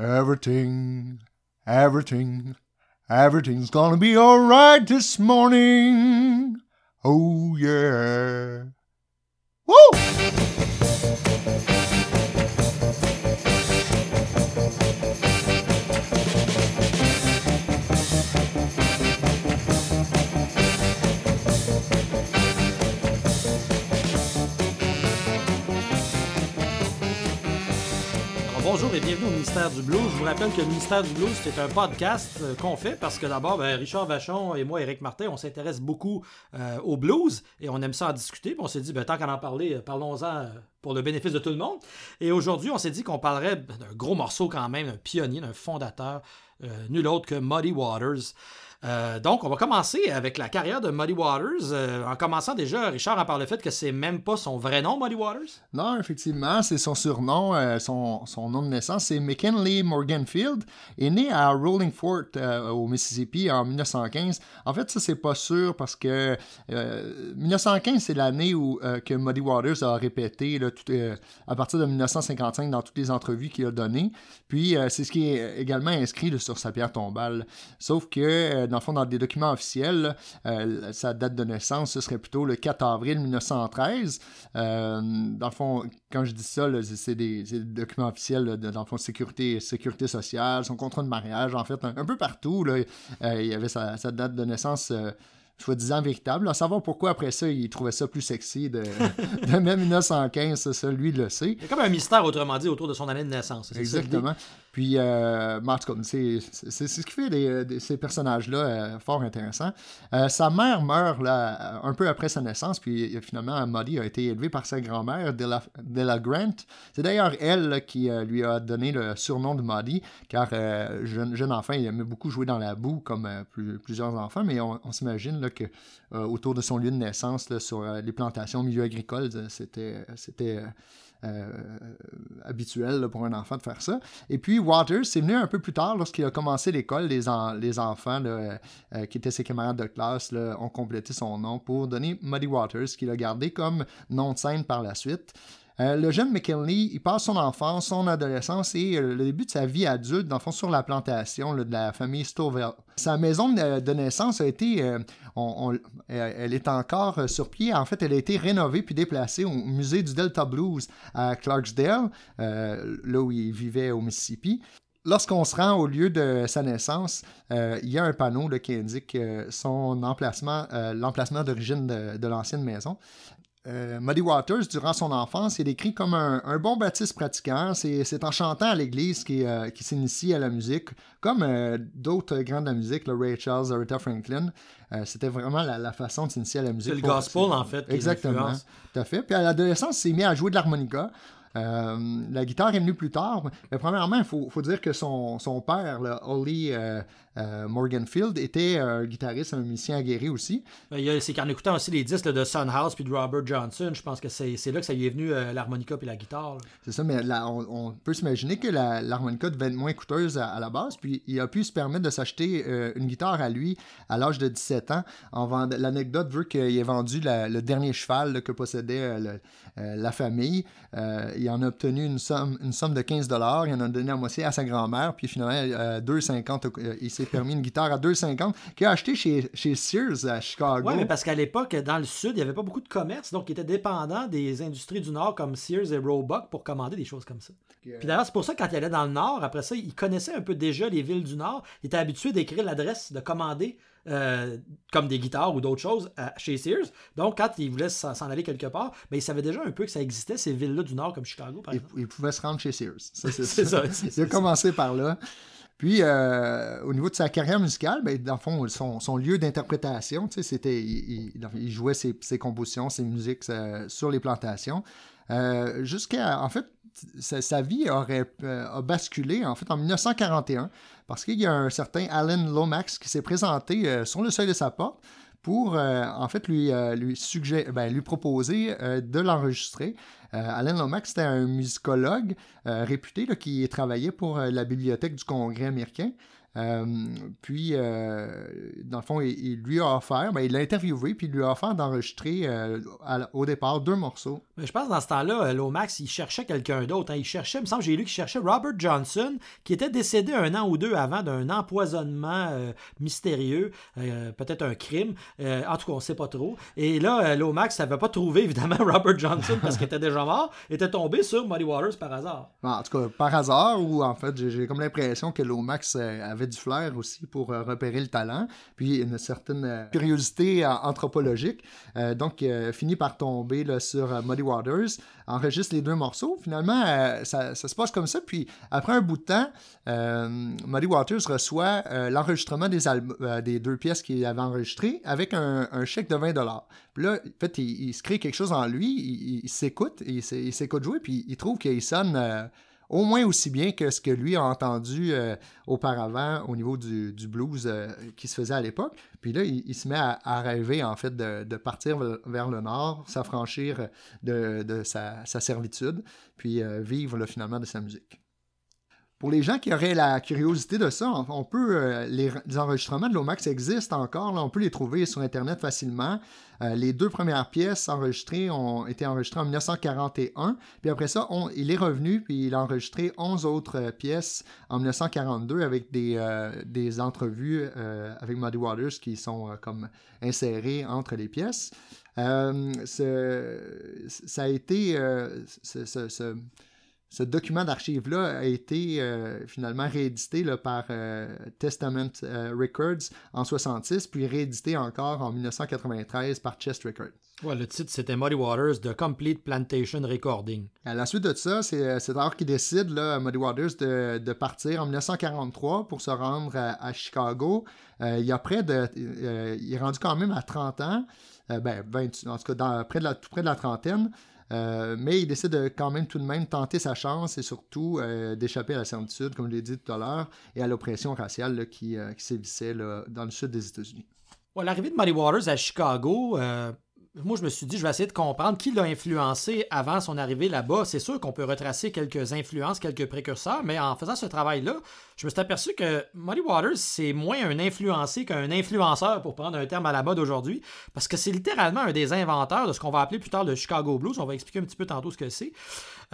Everything, everything, everything's gonna be alright this morning. Oh yeah. Woo! Bonjour et bienvenue au Ministère du Blues. Je vous rappelle que le Ministère du Blues, c'est un podcast euh, qu'on fait parce que d'abord, ben, Richard Vachon et moi, Éric Martin, on s'intéresse beaucoup euh, au blues et on aime ça en discuter. On s'est dit, ben, tant qu'à en parler, euh, parlons-en pour le bénéfice de tout le monde. Et aujourd'hui, on s'est dit qu'on parlerait d'un gros morceau quand même, d'un pionnier, d'un fondateur, nul autre que Muddy Waters. Euh, donc, on va commencer avec la carrière de Muddy Waters. euh, en commençant déjà, Richard en parle le fait que c'est même pas son vrai nom, Muddy Waters? Non, effectivement, c'est son surnom, euh, son, nom de naissance, c'est McKinley Morganfield. Est né à Rolling Fort, au Mississippi, en 1915. En fait, ça, c'est pas sûr parce que euh, 1915, c'est l'année où que Muddy Waters a répété à partir de 1955 dans toutes les entrevues qu'il a données. Puis, c'est ce qui est également inscrit sur sa pierre tombale. Sauf que, dans le fond, dans des documents officiels, là, euh, sa date de naissance, ce serait plutôt le 4 avril 1913. Euh, dans le fond, quand je dis ça, c'est des, documents officiels, là, de- dans le fond, sécurité, sécurité sociale, son contrat de mariage, en fait, un, un peu partout, là, euh, il y avait sa, sa date de naissance. soi-disant véritable. À savoir pourquoi après ça, il trouvait ça plus sexy de, de même 1915, ça, lui le sait. Il y a comme un mystère, autrement dit, autour de son année de naissance. Exactement. Puis, euh, en c'est ce qui fait ces personnages-là euh, fort intéressants. Euh, sa mère meurt là, un peu après sa naissance, puis euh, finalement, Muddy a été élevé par sa grand-mère, Della, Della Grant. C'est d'ailleurs elle qui lui a donné le surnom de Muddy, car jeune, jeune enfant, il aimait beaucoup jouer dans la boue, comme plus- plusieurs enfants, mais on, s'imagine que autour de son lieu de naissance, sur les plantations, milieu agricole, c'était habituel là, pour un enfant de faire ça. Et puis Waters, c'est venu un peu plus tard lorsqu'il a commencé l'école. Les, en- les enfants euh, euh, qui étaient ses camarades de classe ont complété son nom pour donner Muddy Waters, qu'il a gardé comme nom de scène par la suite. Euh, le jeune McKinley, il passe son enfance, son adolescence et euh, le début de sa vie adulte, dans le fond, sur la plantation de la famille Stovell. Sa maison de, naissance a été, euh, elle est encore sur pied. En fait, elle a été rénovée puis déplacée au musée du Delta Blues à Clarksdale, là où il vivait au Mississippi. Lorsqu'on se rend au lieu de sa naissance, il y a un panneau qui indique son emplacement, l'emplacement d'origine de l'ancienne maison. Euh, Muddy Waters, durant son enfance, il est décrit comme un, un bon baptiste pratiquant. C'est en chantant à l'église qu'il euh, s'initie à la musique, comme euh, d'autres grands de la musique, là, Ray Charles, Aretha Franklin. Euh, C'était vraiment la, la façon de s'initier à la musique. C'est le gospel, en fait, Exactement, tout à fait. Puis à l'adolescence, il s'est mis à jouer de l'harmonica. Euh, la guitare est venue plus tard. Mais premièrement, il faut, faut dire que son, son père, Holly euh, euh, Morganfield, était un guitariste, un musicien aguerri aussi. Ben, Il y a, c'est qu'en écoutant aussi les disques là, de Son House puis de Robert Johnson, je pense que c'est, c'est là que ça lui est venu euh, l'harmonica puis la guitare. là. C'est ça, mais là, on, on peut s'imaginer que la- l'harmonica devait être moins coûteuse à, à la base, puis il a pu se permettre de s'acheter euh, une guitare à lui à l'âge de 17 ans. En vend- L'anecdote veut qu'il ait vendu la- le dernier cheval là, que possédait le- la famille. Il en a obtenu une somme, une somme de 15 Il en a donné la moitié à sa grand-mère, puis finalement, euh, 2,50 euh, il s'est permis une guitare à 2,50 qu'il a acheté chez, chez Sears à Chicago. Ouais, mais parce qu'à l'époque, dans le sud, il n'y avait pas beaucoup de commerce, donc il était dépendant des industries du nord comme Sears et Roebuck pour commander des choses comme ça. Puis d'ailleurs, c'est pour ça que quand il allait dans le nord, après ça, il connaissait un peu déjà les villes du nord. Il était habitué d'écrire l'adresse, de commander euh, comme des guitares ou d'autres choses à- chez Sears. Donc, quand il voulait s'en aller quelque part, ben, il savait déjà un peu que ça existait, ces villes-là du nord comme Chicago, par il, exemple. il pouvait se rendre chez Sears. Ça, c'est ça. il a commencé par là. Puis, euh, au niveau de sa carrière musicale, ben, dans le fond, son, lieu d'interprétation, il, il- jouait ses, compositions, ses musiques euh, sur les plantations. Euh, jusqu'à, en fait, sa, vie aurait a basculé en fait en 1941 parce qu'il y a un certain Alan Lomax qui s'est présenté sur le seuil de sa porte pour euh, en fait lui, euh, lui, suggérer, ben, lui proposer euh, de l'enregistrer. Alan Lomax, c'était un musicologue réputé là, qui travaillait pour la bibliothèque du Congrès américain. Euh, puis, euh, dans le fond, il, lui a offert, ben, il l'a interviewé, puis il lui a offert d'enregistrer euh, au départ deux morceaux. Mais je pense que dans ce temps-là, Lomax, il cherchait quelqu'un d'autre. Hein. Il cherchait, il me semble, j'ai lu qu'il cherchait Robert Johnson, qui était décédé un an ou deux avant d'un empoisonnement mystérieux, peut-être un crime. en tout cas, on ne sait pas trop. Et là, Lomax n'avait pas trouvé, évidemment, Robert Johnson parce qu'il était déjà mort, était tombé sur Muddy Waters par hasard. En tout cas, par hasard, ou en fait, j'ai comme l'impression que Lomax avait du flair aussi pour euh, repérer le talent, puis une certaine euh, curiosité euh, anthropologique. donc, finit par tomber là, sur Muddy Waters, enregistre les deux morceaux. Finalement, ça, se passe comme ça. Puis, après un bout de temps, Muddy Waters reçoit l'enregistrement des, des deux pièces qu'il avait enregistrées avec un, chèque de 20 Puis là, en fait, il, se crée quelque chose en lui, il, s'écoute, il, s'écoute jouer, puis il trouve qu'il sonne au moins aussi bien que ce que lui a entendu euh, auparavant au niveau du, blues euh, qui se faisait à l'époque. Puis là, il, se met à, rêver, en fait, de, partir vers le nord, s'affranchir de, sa, servitude, puis euh, vivre finalement de sa musique. Pour les gens qui auraient la curiosité de ça, on peut euh, les, enregistrements de Lomax existent encore, on peut les trouver sur Internet facilement. Euh, les deux premières pièces enregistrées ont été enregistrées en 1941, puis après ça, il est revenu, puis il a enregistré 11 autres euh, pièces en 1942 avec des, des entrevues avec Muddy Waters qui sont comme insérées entre les pièces. ça a été ce document d'archives-là a été euh, finalement réédité par euh, Testament euh, Records en 66, puis réédité encore en 1993 par Chest Records. Ouais, le titre, c'était Muddy Waters, The Complete Plantation Recording. À la suite de ça, c'est alors qu'il décide, là, Muddy Waters, de, partir en 1943 pour se rendre à, Chicago. il, a près de, il est rendu quand même à 30 ans, ben, en tout cas, dans, près de la, tout près de la trentaine. Euh, mais il décide de quand même tout de même tenter sa chance et surtout euh, d'échapper à la servitude, comme je l'ai dit tout à l'heure, et à l'oppression raciale qui, euh, sévissait dans le sud des États-Unis. L'arrivée de Muddy Waters à Chicago, moi, je me suis dit, je vais essayer de comprendre qui l'a influencé avant son arrivée là-bas. C'est sûr qu'on peut retracer quelques influences, quelques précurseurs, mais en faisant ce travail-là, je me suis aperçu que Muddy Waters, c'est moins un influencé qu'un influenceur, pour prendre un terme à la mode aujourd'hui, parce que c'est littéralement un des inventeurs de ce qu'on va appeler plus tard le Chicago Blues. On va expliquer un petit peu tantôt ce que c'est.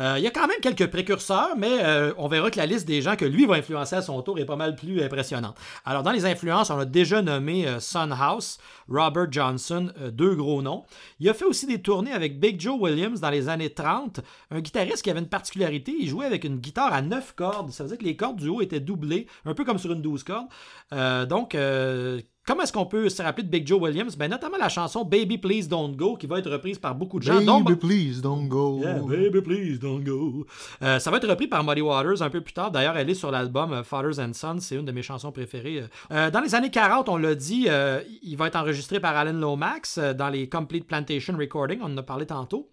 Euh, il y a quand même quelques précurseurs, mais euh, on verra que la liste des gens que lui va influencer à son tour est pas mal plus impressionnante. Alors, dans les influences, on a déjà nommé euh, Son House, Robert Johnson, deux gros noms. Il a fait aussi des tournées avec Big Joe Williams dans les années 30, un guitariste qui avait une particularité, il jouait avec une guitare à 9 cordes. Ça veut dire que les cordes du haut étaient un peu comme sur une 12 cordes. donc, Comment est-ce qu'on peut se rappeler de Big Joe Williams? Ben, notamment la chanson Baby Please Don't Go, qui va être reprise par beaucoup de gens. Baby Please Don't Go. baby Please Don't Go. Euh, ça va être repris par Muddy Waters un peu plus tard. D'ailleurs, elle est sur l'album euh, Fathers and Sons. C'est une de mes chansons préférées. Euh, dans les années 40, on l'a dit, il va être enregistré par Alan Lomax dans les Complete Plantation Recording. On en a parlé tantôt.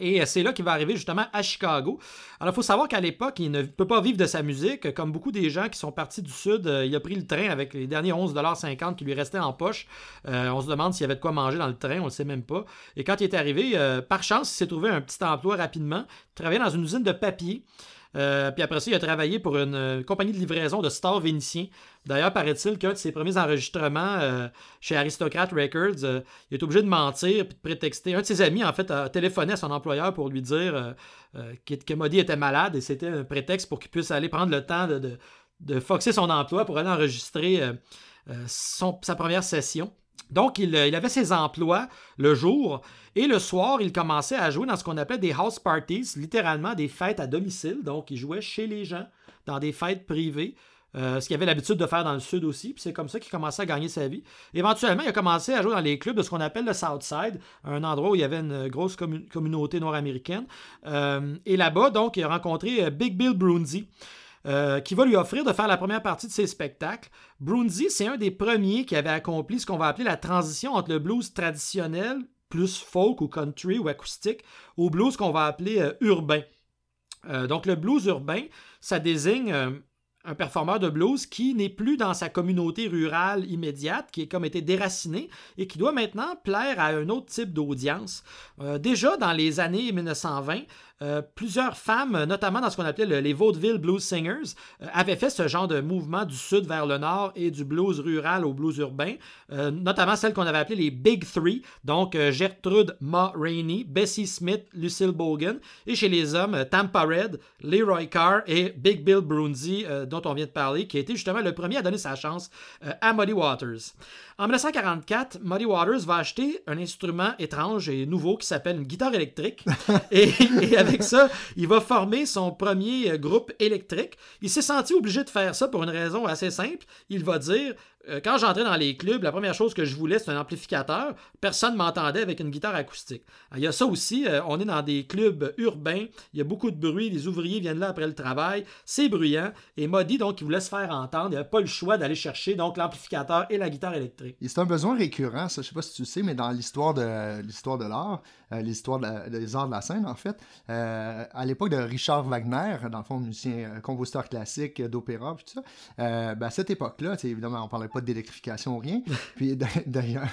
Et c'est là qu'il va arriver justement à Chicago. Alors, il faut savoir qu'à l'époque, il ne peut pas vivre de sa musique. Comme beaucoup des gens qui sont partis du Sud, euh, il a pris le train avec les derniers 11,50$ qui lui restaient en poche. Euh, on se demande s'il y avait de quoi manger dans le train, on ne le sait même pas. Et quand il est arrivé, euh, par chance, il s'est trouvé un petit emploi rapidement. Il travaillait dans une usine de papier. Euh, puis après ça, il a travaillé pour une euh, compagnie de livraison de stars vénitiens. D'ailleurs, paraît-il qu'un de ses premiers enregistrements euh, chez Aristocrat Records, il est obligé de mentir puis de prétexter. Un de ses amis, en fait, a téléphoné à son employeur pour lui dire que Modi était malade et c'était un prétexte pour qu'il puisse aller prendre le temps de, de, foxer son emploi pour aller enregistrer sa première session. Donc, il, il, avait ses emplois le jour et le soir, il commençait à jouer dans ce qu'on appelait des house parties, littéralement des fêtes à domicile. Donc, il jouait chez les gens, dans des fêtes privées. Euh, ce qu'il avait l'habitude de faire dans le sud aussi, puis c'est comme ça qu'il commençait à gagner sa vie. Éventuellement, il a commencé à jouer dans les clubs de ce qu'on appelle le Southside, un endroit où il y avait une grosse communauté nord-américaine. Euh, et là-bas, donc, il a rencontré euh, Big Bill Brunzi. Qui va lui offrir de faire la première partie de ses spectacles. Brunzi, c'est un des premiers qui avait accompli ce qu'on va appeler la transition entre le blues traditionnel plus folk ou country ou acoustique, au blues qu'on va appeler euh, urbain. Euh, donc le blues urbain, ça désigne euh, un performeur de blues qui n'est plus dans sa communauté rurale immédiate, qui est comme été déraciné et qui doit maintenant plaire à un autre type d'audience. déjà dans les années 1920, plusieurs femmes, notamment dans ce qu'on appelait les vaudeville blues singers, avaient fait ce genre de mouvement du sud vers le nord et du blues rural au blues urbain, notamment celles qu'on avait appelées les Big Three, donc Gertrude Ma Rainey, Bessie Smith, Lucille Bogan, et chez les hommes, Tampa Red, Leroy Carr et Big Bill Brunzi, dont on vient de parler, qui a été justement le premier à donner sa chance à Muddy Waters. En 1944, Muddy Waters va acheter un instrument étrange et nouveau qui s'appelle une guitare électrique. et, avec ça, il va former son premier groupe électrique. Il s'est senti obligé de faire ça pour une raison assez simple. Il va dire quand j'entrais dans les clubs, la première chose que je voulais, c'était un amplificateur. Personne ne m'entendait avec une guitare acoustique. Il y a ça aussi, euh, on est dans des clubs urbains, il y a beaucoup de bruit, les ouvriers viennent là après le travail, c'est bruyant. Et Modi, donc, il voulait se faire entendre, il n'avait pas le choix d'aller chercher donc l'amplificateur et la guitare électrique. C'est un besoin récurrent, ça, je sais pas si tu sais, mais dans l'histoire de l'histoire de l'art, euh, l'histoire des arts de la scène, en fait, à l'époque de Richard Wagner, dans le fond, musicien, compositeur classique d'opéra, tout ça, ben, à cette époque-là, évidemment, on parlait pas d'électrification ou rien. Puis d'ailleurs,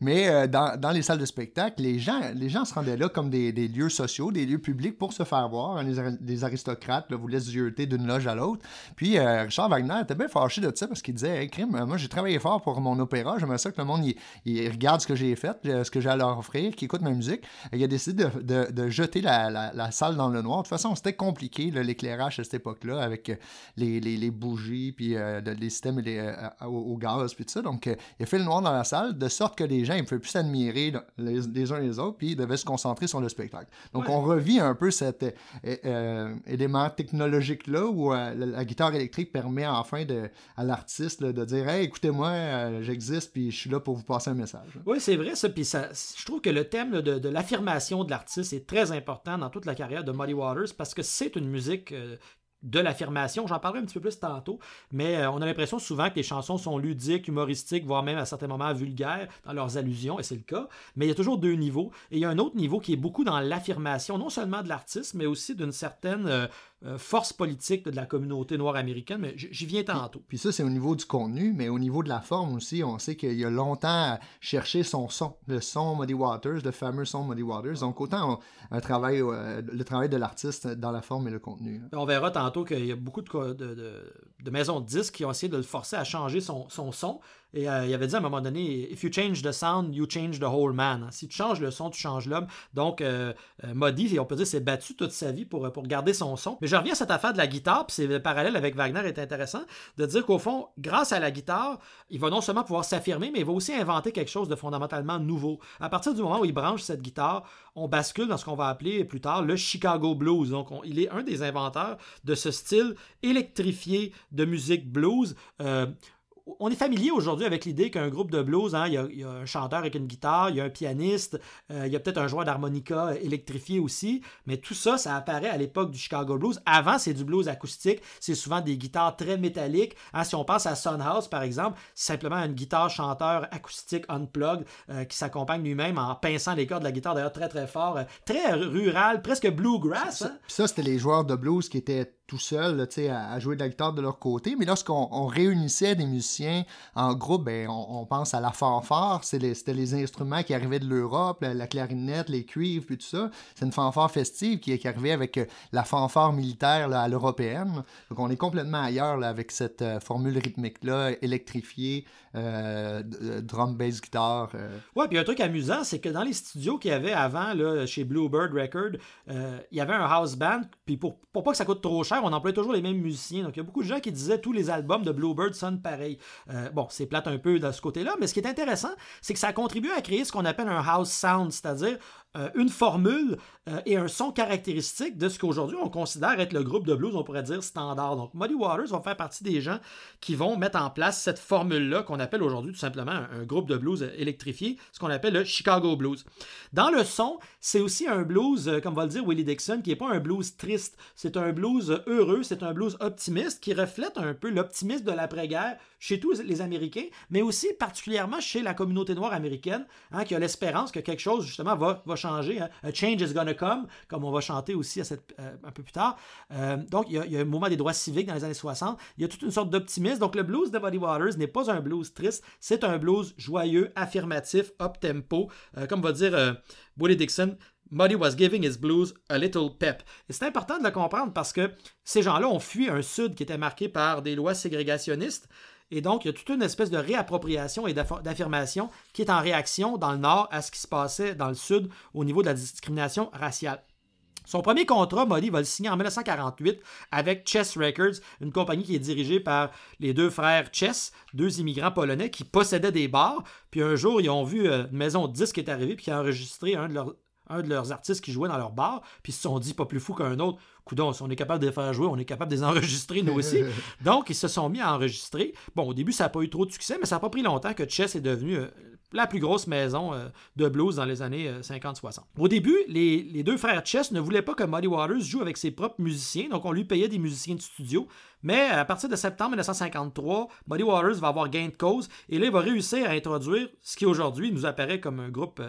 mais euh, dans, dans, les salles de spectacle, les gens, les gens se rendaient là comme des, des lieux sociaux, des lieux publics pour se faire voir. Les, aristocrates là, voulaient se jeter d'une loge à l'autre. Puis euh, Richard Wagner était bien fâché de ça parce qu'il disait hey, crime, moi j'ai travaillé fort pour mon opéra, j'aimerais ça que le monde il, regarde ce que j'ai fait, ce que j'ai à leur offrir, qu'il écoute ma musique. Et il a décidé de, de, jeter la, la, salle dans le noir. De toute façon, c'était compliqué l'éclairage à cette époque-là avec les, les, les, bougies puis euh, les systèmes au, au gaz, puis tout ça. Donc, euh, il a fait le noir dans la salle, de sorte que les gens ne pouvaient plus s'admirer les, uns les autres, puis ils devaient se concentrer sur le spectacle. Donc, on revit un peu cet euh, euh, élément technologique-là où la, guitare électrique permet enfin de, à l'artiste de dire Hey, écoutez-moi, j'existe, puis je suis là pour vous passer un message. Oui, c'est vrai, ça. Puis ça, je trouve que le thème de, de l'affirmation de l'artiste est très important dans toute la carrière de Muddy Waters parce que c'est une musique de l'affirmation. J'en parlerai un petit peu plus tantôt, mais euh, on a l'impression souvent que les chansons sont ludiques, humoristiques, voire même à certains moments vulgaires dans leurs allusions, et c'est le cas. Mais il y a toujours deux niveaux. Et il y a un autre niveau qui est beaucoup dans l'affirmation, non seulement de l'artiste, mais aussi d'une certaine euh, euh, force politique de la communauté noire américaine, mais j'y viens tantôt. Puis, ça, c'est au niveau du contenu, mais au niveau de la forme aussi, on sait qu'il y a longtemps cherché son son, le son Muddy Waters, le fameux son Muddy Waters. Donc, autant un travail, le travail de l'artiste dans la forme et le contenu. On verra tantôt qu'il y a beaucoup de, de, de, maisons de disques qui ont essayé de le forcer à changer son, son son. Et euh, il avait dit à un moment donné, If you change the sound, you change the whole man. Si tu changes le son, tu changes l'homme. Donc, euh, euh Modi, on peut dire, s'est battu toute sa vie pour, pour garder son son. Mais je reviens à cette affaire de la guitare, puis le parallèle avec Wagner est intéressant, de dire qu'au fond, grâce à la guitare, il va non seulement pouvoir s'affirmer, mais il va aussi inventer quelque chose de fondamentalement nouveau. À partir du moment où il branche cette guitare, on bascule dans ce qu'on va appeler plus tard le Chicago Blues. Donc, il est un des inventeurs de ce style électrifié de musique blues. Euh, on est familier aujourd'hui avec l'idée qu'un groupe de blues, hein, il, y a, un chanteur avec une guitare, il y a un pianiste, euh, il y a peut-être un joueur d'harmonica électrifié aussi, mais tout ça, ça apparaît à l'époque du Chicago Blues. Avant, c'est du blues acoustique, c'est souvent des guitares très métalliques. Hein, si on pense à Son House, par exemple, c'est simplement une guitare chanteur acoustique unplugged euh, qui s'accompagne lui-même en pinçant les cordes de la guitare, d'ailleurs très très fort, euh, très rural, presque bluegrass. Hein. ça c'était les joueurs de blues qui étaient tout seuls à, à jouer de la guitare de leur côté, mais lorsqu'on réunissait des musiciens en groupe, ben, on, pense à la fanfare. C'était les, instruments qui arrivaient de l'Europe, la, clarinette, les cuivres, puis tout ça. C'est une fanfare festive qui, est arrivée avec euh, la fanfare militaire à l'européenne. Donc on est complètement ailleurs avec cette euh, formule rythmique-là, électrifiée, euh, drum, bass, guitare. Ouais, puis un truc amusant, c'est que dans les studios qu'il y avait avant, là, chez Bluebird Record, il y avait un house band, puis pour, pour pas que ça coûte trop cher, on employait toujours les mêmes musiciens. Donc il y a beaucoup de gens qui disaient tous les albums de Bluebird sonnent pareil. Euh, bon, c'est plate un peu de ce côté-là, mais ce qui est intéressant, c'est que ça a contribué à créer ce qu'on appelle un house sound, c'est-à-dire euh, une formule euh, et un son caractéristique de ce qu'aujourd'hui on considère être le groupe de blues, on pourrait dire standard. Donc, Muddy Waters va faire partie des gens qui vont mettre en place cette formule-là qu'on appelle aujourd'hui tout simplement un, groupe de blues électrifié, ce qu'on appelle le Chicago Blues. Dans le son, c'est aussi un blues, euh, comme va le dire Willie Dixon, qui n'est pas un blues triste, c'est un blues heureux, c'est un blues optimiste qui reflète un peu l'optimisme de l'après-guerre chez tous les Américains, mais aussi particulièrement chez la communauté noire américaine, hein, qui a l'espérance que quelque chose justement va, va changer. Hein. A change is gonna come, comme on va chanter aussi euh, un peu plus tard. Euh, donc, il y, a, un mouvement des droits civiques dans les années 60. Il y a toute une sorte d'optimisme. Donc, le blues de Buddy Waters n'est pas un blues triste, c'est un blues joyeux, affirmatif, up-tempo. Euh, comme va dire Willie Dixon, Muddy was giving his blues a little pep. Et c'est important de le comprendre parce que ces gens-là ont fui un Sud qui était marqué par des lois ségrégationnistes. Et donc, il y a toute une espèce de réappropriation et d'affirmation qui est en réaction dans le Nord à ce qui se passait dans le Sud au niveau de la discrimination raciale. Son premier contrat, Muddy va le signer en 1948 avec Chess Records, une compagnie qui est dirigée par les deux frères Chess, deux immigrants polonais qui possédaient des bars. Puis un jour, ils ont vu euh, une maison de disques qui est arrivée puis qui a enregistré un de leurs un de leurs artistes qui jouait dans leur bar, puis ils se sont dit pas plus fou qu'un autre. Coudon, si on est capable de les faire jouer, on est capable de les enregistrer nous aussi. Donc, ils se sont mis à enregistrer. Bon, au début, ça n'a pas eu trop de succès, mais ça n'a pas pris longtemps que Chess est devenu euh, la plus grosse maison euh, de blues dans les années 50-60. Euh, au début, les, deux frères Chess ne voulaient pas que Muddy Waters joue avec ses propres musiciens, donc on lui payait des musiciens de studio. Mais à partir de septembre 1953, Muddy Waters va avoir gain de cause et là, il va réussir à introduire ce qui aujourd'hui nous apparaît comme un groupe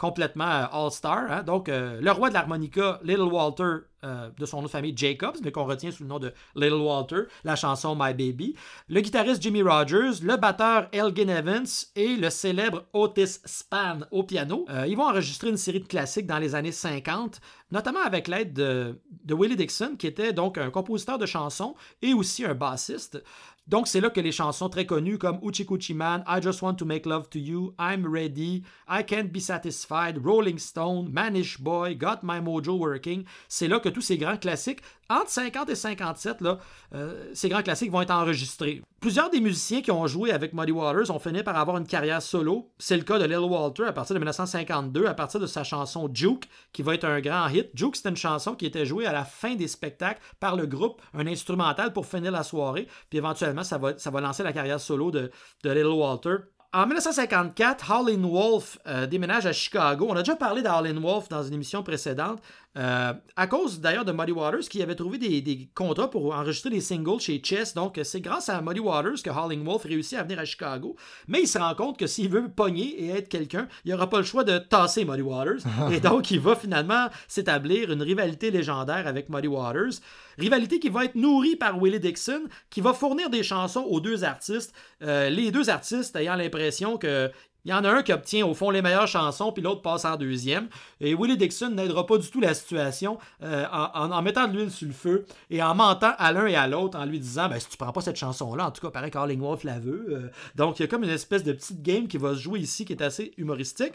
complètement euh, all-star. Hein. Donc, euh, le roi de l'harmonica, Little Walter, euh, de son nom de famille Jacobs, mais qu'on retient sous le nom de Little Walter, la chanson My Baby. Le guitariste Jimmy Rogers, le batteur Elgin Evans et le célèbre Otis Spann au piano. ils vont enregistrer une série de classiques dans les années 50, notamment avec l'aide de, de Willie Dixon, qui était donc un compositeur de chansons et aussi un bassiste. Donc, c'est là que les chansons très connues comme Uchi Kuchi Man, I Just Want to Make Love to You, I'm Ready, I Can't Be Satisfied, Rolling Stone, Manish Boy, Got My Mojo Working, c'est là que tous ces grands classiques entre 50 et 57, là, euh, ces grands classiques vont être enregistrés. Plusieurs des musiciens qui ont joué avec Muddy Waters ont fini par avoir une carrière solo. C'est le cas de Lil Walter à partir de 1952, à partir de sa chanson Juke, qui va être un grand hit. Juke, c'était une chanson qui était jouée à la fin des spectacles par le groupe, un instrumental pour finir la soirée. Puis éventuellement, ça va, lancer la carrière solo de, de Lil Walter. En 1954, Howlin' Wolf euh, déménage à Chicago. On a déjà parlé d'Howlin' Wolf dans une émission précédente. Euh, à cause d'ailleurs de Muddy Waters qui avait trouvé des, contrats pour enregistrer des singles chez Chess. Donc c'est grâce à Muddy Waters que Howling Wolf réussit à venir à Chicago. Mais il se rend compte que s'il veut pogner et être quelqu'un, il n'aura pas le choix de tasser Muddy Waters. et donc il va finalement s'établir une rivalité légendaire avec Muddy Waters. Rivalité qui va être nourrie par Willie Dixon, qui va fournir des chansons aux deux artistes. Euh, les deux artistes ayant l'impression que il y en a un qui obtient au fond les meilleures chansons, puis l'autre passe en deuxième. Et Willie Dixon n'aidera pas du tout la situation euh, en, mettant de l'huile sur le feu et en mentant à l'un et à l'autre en lui disant ben, si tu prends pas cette chanson-là, en tout cas, pareil Carling Wolf la veut. Euh. donc il y a comme une espèce de petite game qui va se jouer ici qui est assez humoristique.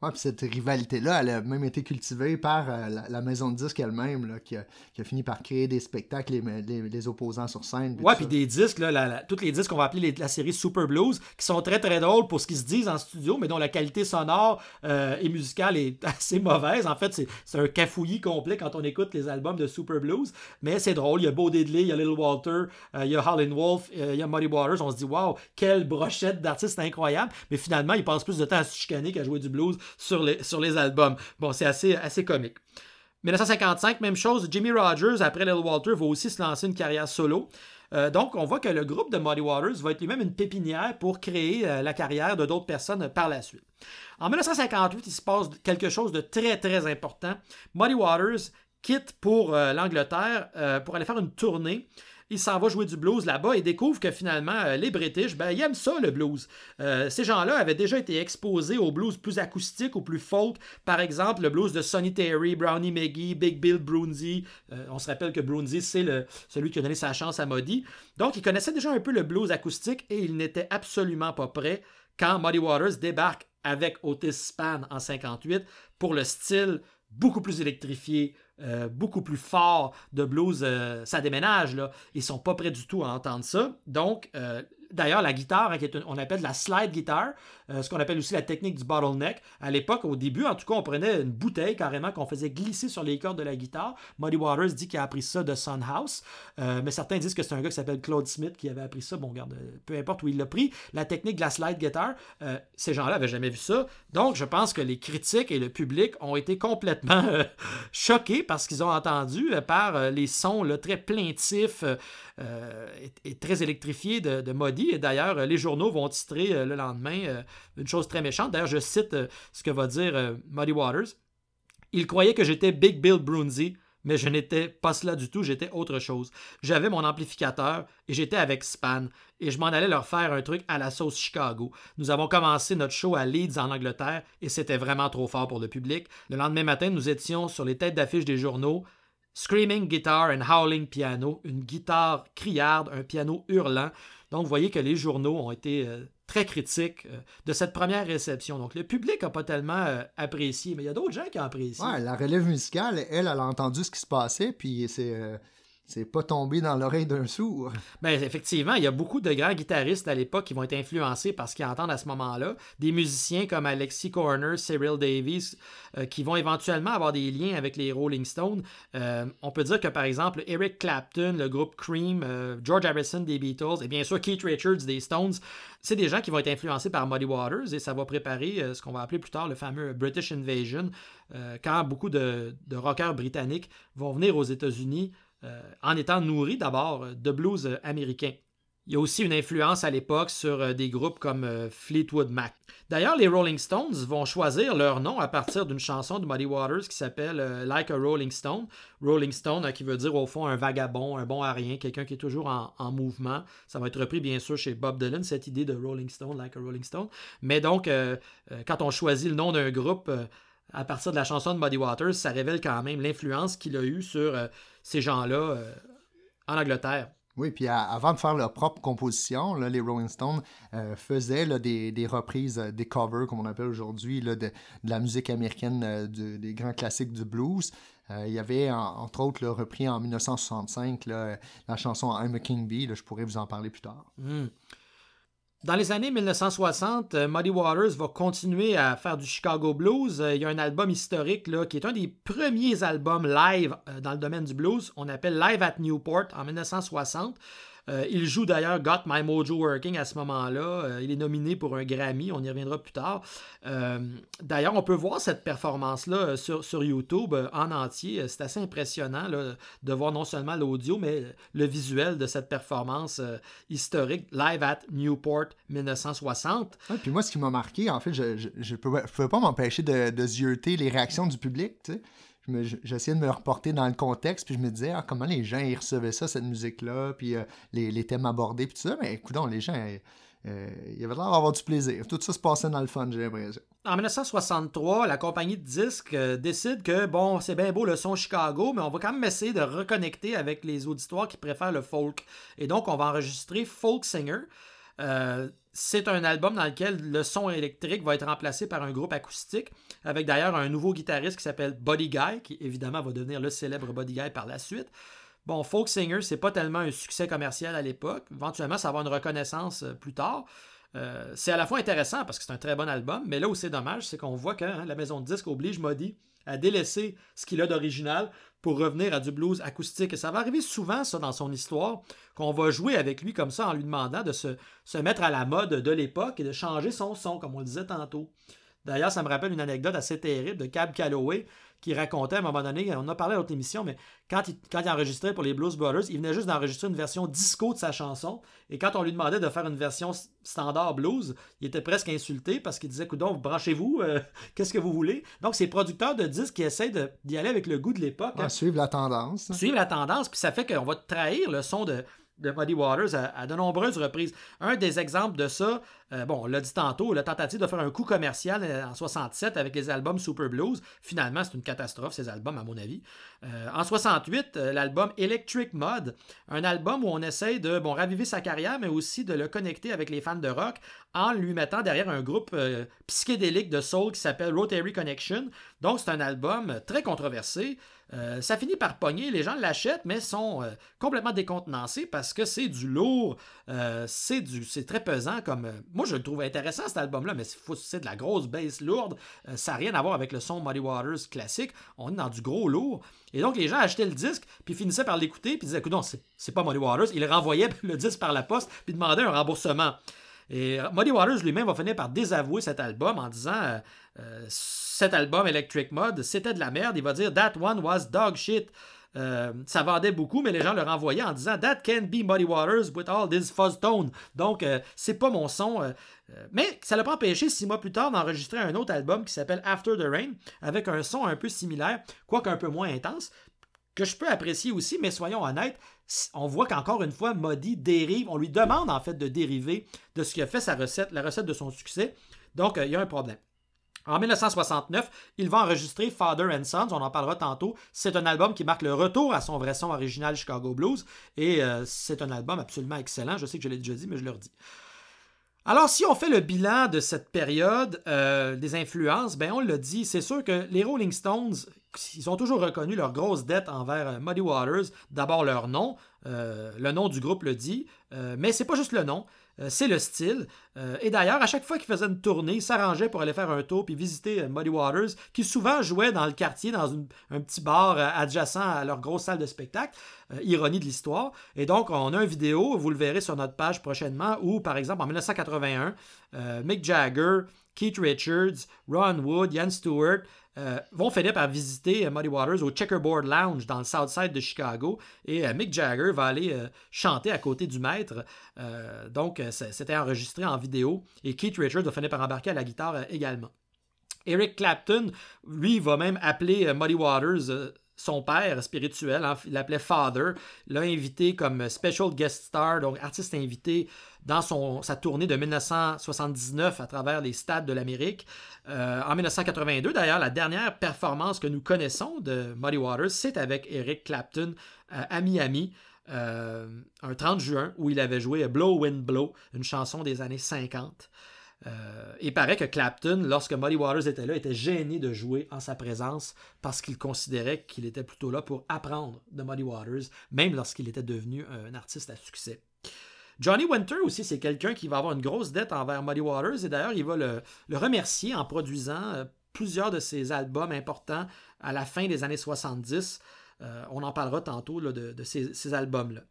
Ouais, puis cette rivalité-là, elle a même été cultivée par euh, la, maison de disques elle-même, qui, a, fini par créer des spectacles, les, les, opposants sur scène. Ouais, puis des disques, là, tous les disques qu'on va appeler la série Super Blues, qui sont très très drôles pour ce qu'ils se disent en studio, mais dont la qualité sonore euh, et musicale est assez mauvaise. En fait, c'est un cafouillis complet quand on écoute les albums de Super Blues, mais c'est drôle. Il y a Bo Diddley, il y a Little Walter, euh, il y a Howlin' Wolf, il y a Muddy Waters. On se dit, waouh, quelle brochette d'artistes incroyable. Mais finalement, ils passent plus de temps à se chicaner qu'à jouer du blues sur les, sur les albums. Bon, c'est assez, assez comique. 1955, même chose, Jimmy Rogers, après Little Walter, va aussi se lancer une carrière solo. Euh, donc, on voit que le groupe de Muddy Waters va être lui-même une pépinière pour créer euh, la carrière de d'autres personnes par la suite. En 1958, il se passe quelque chose de très, très important. Muddy Waters quitte pour euh, l'Angleterre pour aller faire une tournée il s'en va jouer du blues là-bas et découvre que finalement, euh, les British, ben, ils aiment ça, le blues. Euh, ces gens-là avaient déjà été exposés au blues plus acoustique ou plus folk. Par exemple, le blues de Sonny Terry, Brownie McGee, Big Bill Brunsey. Euh, on se rappelle que Brunsey, c'est celui qui a donné sa chance à Muddy. Donc, ils connaissaient déjà un peu le blues acoustique et ils n'étaient absolument pas prêts quand Muddy Waters débarque avec Otis Spann en 58 pour le style beaucoup plus électrifié, euh, beaucoup plus fort de blues, euh, ça déménage. Là. Ils sont pas prêts du tout à entendre ça. Donc, euh, D'ailleurs, la guitare, hein, on appelle la slide guitar, euh, ce qu'on appelle aussi la technique du bottleneck. À l'époque, au début, en tout cas, on prenait une bouteille carrément qu'on faisait glisser sur les cordes de la guitare. Muddy Waters dit qu'il a appris ça de Son House, euh, mais certains disent que c'est un gars qui s'appelle Claude Smith qui avait appris ça. Bon, regarde, euh, peu importe où il l'a pris. La technique de la slide guitar, ces gens-là n'avaient jamais vu ça. Donc, je pense que les critiques et le public ont été complètement choqués parce qu'ils ont entendu par les sons très plaintifs et, très électrifiés de, de et d'ailleurs, les journaux vont titrer euh, le lendemain euh, une chose très méchante. D'ailleurs, je cite euh, ce que va dire Muddy Waters. Il croyait que j'étais Big Bill Brunsey, mais je n'étais pas cela du tout, j'étais autre chose. J'avais mon amplificateur et j'étais avec Span et je m'en allais leur faire un truc à la sauce Chicago. Nous avons commencé notre show à Leeds en Angleterre et c'était vraiment trop fort pour le public. Le lendemain matin, nous étions sur les têtes d'affiche des journaux. Screaming guitar and howling piano, une guitare criarde, un piano hurlant. Donc, vous voyez que les journaux ont été euh, très critiques euh, de cette première réception. Donc, le public n'a pas tellement euh, apprécié, mais il y a d'autres gens qui ont apprécié. Ouais, la relève musicale, elle, elle a entendu ce qui se passait, puis c'est c'est pas tombé dans l'oreille d'un sourd. Ben, effectivement, il y a beaucoup de grands guitaristes à l'époque qui vont être influencés par ce qu'ils entendent à ce moment-là. Des musiciens comme Alexis Corner, Cyril Davies, euh, qui vont éventuellement avoir des liens avec les Rolling Stones. Euh, on peut dire que, par exemple, Eric Clapton, le groupe Cream, euh, George Harrison des Beatles et bien sûr Keith Richards des Stones, c'est des gens qui vont être influencés par Muddy Waters et ça va préparer ce qu'on va appeler plus tard le fameux British Invasion, quand beaucoup de, rockers britanniques vont venir aux États-Unis en étant nourri d'abord de blues euh, américain. Il y a aussi une influence à l'époque sur euh, des groupes comme Fleetwood Mac. D'ailleurs, les Rolling Stones vont choisir leur nom à partir d'une chanson de Muddy Waters qui s'appelle Like a Rolling Stone. Rolling Stone, qui veut dire au fond un vagabond, un bon à rien, quelqu'un qui est toujours en, mouvement. Ça va être repris bien sûr chez Bob Dylan, cette idée de Rolling Stone, Like a Rolling Stone. Mais donc, quand on choisit le nom d'un groupe à partir de la chanson de Muddy Waters, ça révèle quand même l'influence qu'il a eue sur ces gens-là euh, en Angleterre. Oui, puis avant de faire leur propre composition, les Rolling Stones euh, faisaient des, reprises, euh, des covers, comme on appelle aujourd'hui, de, de, la musique américaine, des grands classiques du blues. il y avait, entre autres, repris en 1965 la chanson I'm a King Bee. je pourrais vous en parler plus tard. Hmm. Dans les années 1960, euh, Muddy Waters va continuer à faire du Chicago Blues. Euh, il y a un album historique qui est un des premiers albums live euh, dans le domaine du blues. On appelle Live at Newport en 1960. Euh, il joue d'ailleurs Got My Mojo Working à ce moment-là. Euh, il est nominé pour un Grammy, on y reviendra plus tard. Euh, d'ailleurs, on peut voir cette performance-là sur, YouTube en entier. C'est assez impressionnant de voir non seulement l'audio, mais le visuel de cette performance historique live at Newport 1960. puis moi, ce qui m'a marqué, en fait, je ne pouvais, pas m'empêcher de, de les réactions du public. J'essayais de me reporter dans le contexte, puis je me disais, ah, comment les gens ils recevaient ça, cette musique-là, puis euh, les, thèmes abordés, puis tout ça. Mais écoute, les gens, euh, euh, il y avait l'air d'avoir du plaisir. Tout ça se passait dans le fun, j'ai l'impression. En 1963, la compagnie de disques décide que, bon, c'est bien beau le son Chicago, mais on va quand même essayer de reconnecter avec les auditoires qui préfèrent le folk. Et donc, on va enregistrer Folk Singer. C'est un album dans lequel le son électrique va être remplacé par un groupe acoustique, avec d'ailleurs un nouveau guitariste qui s'appelle Buddy Guy, qui évidemment va devenir le célèbre Buddy Guy par la suite. Bon, Folk Singer, c'est pas tellement un succès commercial à l'époque. Éventuellement, ça va avoir une reconnaissance euh, plus tard. Euh, c'est à la fois intéressant parce que c'est un très bon album, mais là où c'est dommage, c'est qu'on voit que hein, la maison de disques oblige Muddy à délaisser ce qu'il a d'original pour revenir à du blues acoustique. Et ça va arriver souvent, ça, dans son histoire, qu'on va jouer avec lui comme ça en lui demandant de se, mettre à la mode de l'époque et de changer son son, comme on le disait tantôt. D'ailleurs, ça me rappelle une anecdote assez terrible de Cab Calloway qui racontait à un moment donné, on en a parlé à l'autre émission, mais quand il, quand il enregistrait pour les Blues Brothers, il venait juste d'enregistrer une version disco de sa chanson. Et quand on lui demandait de faire une version standard blues, il était presque insulté parce qu'il disait Coudon, branchez-vous, euh, qu'est-ce que vous voulez? Donc, c'est producteurs de disques qui essaient d'y aller avec le goût de l'époque. Hein. Suivre la tendance. Suivre la tendance, puis ça fait qu'on va trahir le son de, de Muddy Waters à, de nombreuses reprises. Un des exemples de ça, euh, bon, on l'a dit tantôt, la tentative de faire un coup commercial euh, en 67 avec les albums Super Blues. Finalement, c'est une catastrophe, ces albums, à mon avis. Euh, en 68, l'album Electric Mud, un album où on essaye de bon, raviver sa carrière, mais aussi de le connecter avec les fans de rock en lui mettant derrière un groupe psychédélique de soul qui s'appelle Rotary Connection. Donc, c'est un album très controversé. Euh, ça finit par pogner, les gens l'achètent, mais sont euh, complètement décontenancés parce que c'est du lourd, euh, c'est du c'est très pesant comme. moi, je le trouve intéressant cet album-là, mais c'est de la grosse basse lourde. ça n'a rien à voir avec le son Muddy Waters classique. On est dans du gros lourd. Et donc, les gens achetaient le disque, puis finissaient par l'écouter, puis disaient écoute, non, c'est pas Muddy Waters. Ils renvoyaient le disque par la poste, puis demandaient un remboursement. Et Muddy Waters lui-même va finir par désavouer cet album en disant euh, cet album Electric Mud, c'était de la merde. Il va dire That one was dog shit. Euh, ça vendait beaucoup, mais les gens le renvoyaient en disant That can be Muddy Waters with all this fuzz tone. Donc, euh, c'est pas mon son. mais ça l'a pas empêché, six mois plus tard, d'enregistrer un autre album qui s'appelle After the Rain, avec un son un peu similaire, quoique un peu moins intense. que je peux apprécier aussi, mais soyons honnêtes, on voit qu'encore une fois, Modi dérive, on lui demande en fait de dériver de ce qui a fait sa recette, la recette de son succès. Donc, il y a un problème. En 1969, il va enregistrer Father and Sons, on en parlera tantôt. C'est un album qui marque le retour à son vrai son original Chicago Blues et euh, c'est un album absolument excellent. Je sais que je l'ai déjà dit, mais je le redis. Alors, si on fait le bilan de cette période euh, des influences, ben on l'a dit, c'est sûr que les Rolling Stones, ils ont toujours reconnu leur grosse dette envers euh, Muddy Waters. D'abord leur nom, le nom du groupe le dit, mais c'est pas juste le nom. Euh, c'est le style. Euh, et d'ailleurs, à chaque fois qu'il faisait une tournée, il s'arrangeait pour aller faire un tour puis visiter euh, Muddy Waters, qui souvent jouait dans le quartier, dans un petit bar adjacent à leur grosse salle de spectacle. ironie de l'histoire. Et donc, on a une vidéo, vous le verrez sur notre page prochainement, où, par exemple, en 1981, Mick Jagger, Keith Richards, Ron Wood, Ian Stewart euh, vont finir par visiter euh, Muddy Waters au Checkerboard Lounge dans le South Side de Chicago et euh, Mick Jagger va aller chanter à côté du maître. donc, c'était enregistré en vidéo et Keith Richards va finir par embarquer à la guitare également. Eric Clapton, lui, va même appeler Muddy Waters son père spirituel, hein, il l'appelait Father, l'a invité comme special guest star, donc artiste invité dans son, sa tournée de 1979 à travers les stades de l'Amérique. Euh, en 1982, d'ailleurs, la dernière performance que nous connaissons de Muddy Waters, c'est avec Eric Clapton à Miami. Euh, un 30 juin où il avait joué Blow Wind Blow, une chanson des années 50. Euh, il paraît que Clapton, lorsque Muddy Waters était là, était gêné de jouer en sa présence parce qu'il considérait qu'il était plutôt là pour apprendre de Muddy Waters, même lorsqu'il était devenu un artiste à succès. Johnny Winter aussi, c'est quelqu'un qui va avoir une grosse dette envers Muddy Waters et d'ailleurs, il va le, remercier en produisant euh, plusieurs de ses albums importants à la fin des années 70. Euh, on en parlera tantôt de, ces albums-là.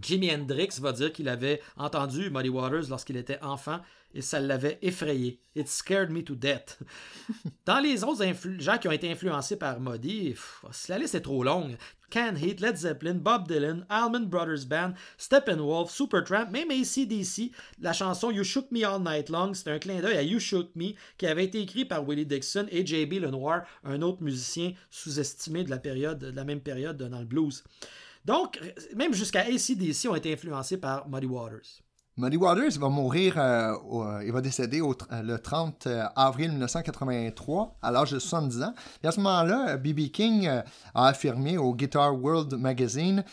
Jimi Hendrix va dire qu'il avait entendu Muddy Waters lorsqu'il était enfant et ça l'avait effrayé. It scared me to death. Dans les autres gens qui ont été influencés par Muddy, la liste est trop longue. Can Heat, Led Zeppelin, Bob Dylan, Allman Brothers Band, Steppenwolf, Supertramp, même ACDC, la chanson You Shook Me All Night Long, c'est un clin d'œil à You Shook Me qui avait été écrit par Willie Dixon et J.B. Lenoir, un autre musicien sous-estimé de la période, de la même période dans le blues. Donc, même jusqu'à ACDC ont été influencés par Muddy Waters. Muddy Waters va mourir, euh, euh, il va décéder euh, le 30 avril 1983 à l'âge de 70 ans. Et à ce moment-là, B.B. King a affirmé au Guitar World Magazine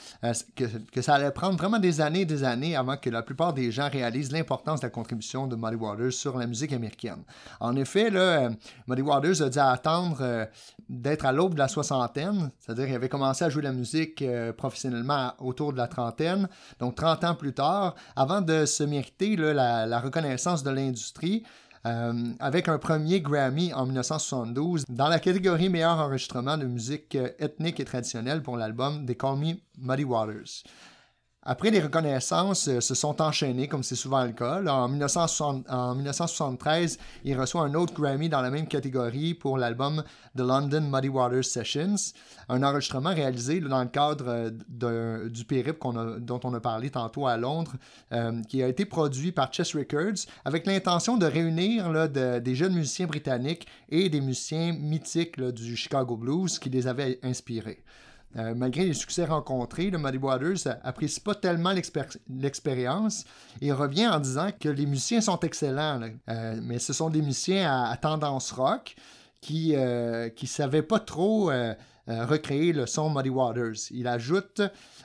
que, que, ça allait prendre vraiment des années et des années avant que la plupart des gens réalisent l'importance de la contribution de Muddy Waters sur la musique américaine. En effet, là, Muddy Waters a dû attendre d'être à l'aube de la soixantaine, c'est-à-dire qu'il avait commencé à jouer la musique professionnellement autour de la trentaine, donc 30 ans plus tard, avant de se mériter la, reconnaissance de l'industrie. Euh, avec un premier Grammy en 1972 dans la catégorie meilleur enregistrement de musique euh, ethnique et traditionnelle pour l'album They Call Me Muddy Waters. Après, les reconnaissances euh, se sont enchaînées, comme c'est souvent le cas. en, 1973, il reçoit un autre Grammy dans la même catégorie pour l'album The London Muddy Waters Sessions, un enregistrement réalisé dans le cadre euh, du périple dont on a parlé tantôt à Londres, euh, qui a été produit par Chess Records avec l'intention de réunir des jeunes musiciens britanniques et des musiciens mythiques du Chicago Blues qui les avaient inspirés. Euh, malgré les succès rencontrés, le Muddy Waters n'apprécie pas tellement l'expérience et revient en disant que les musiciens sont excellents, euh, mais ce sont des musiciens à, tendance rock qui ne euh, savaient pas trop recréer le son Muddy Waters. Il ajoute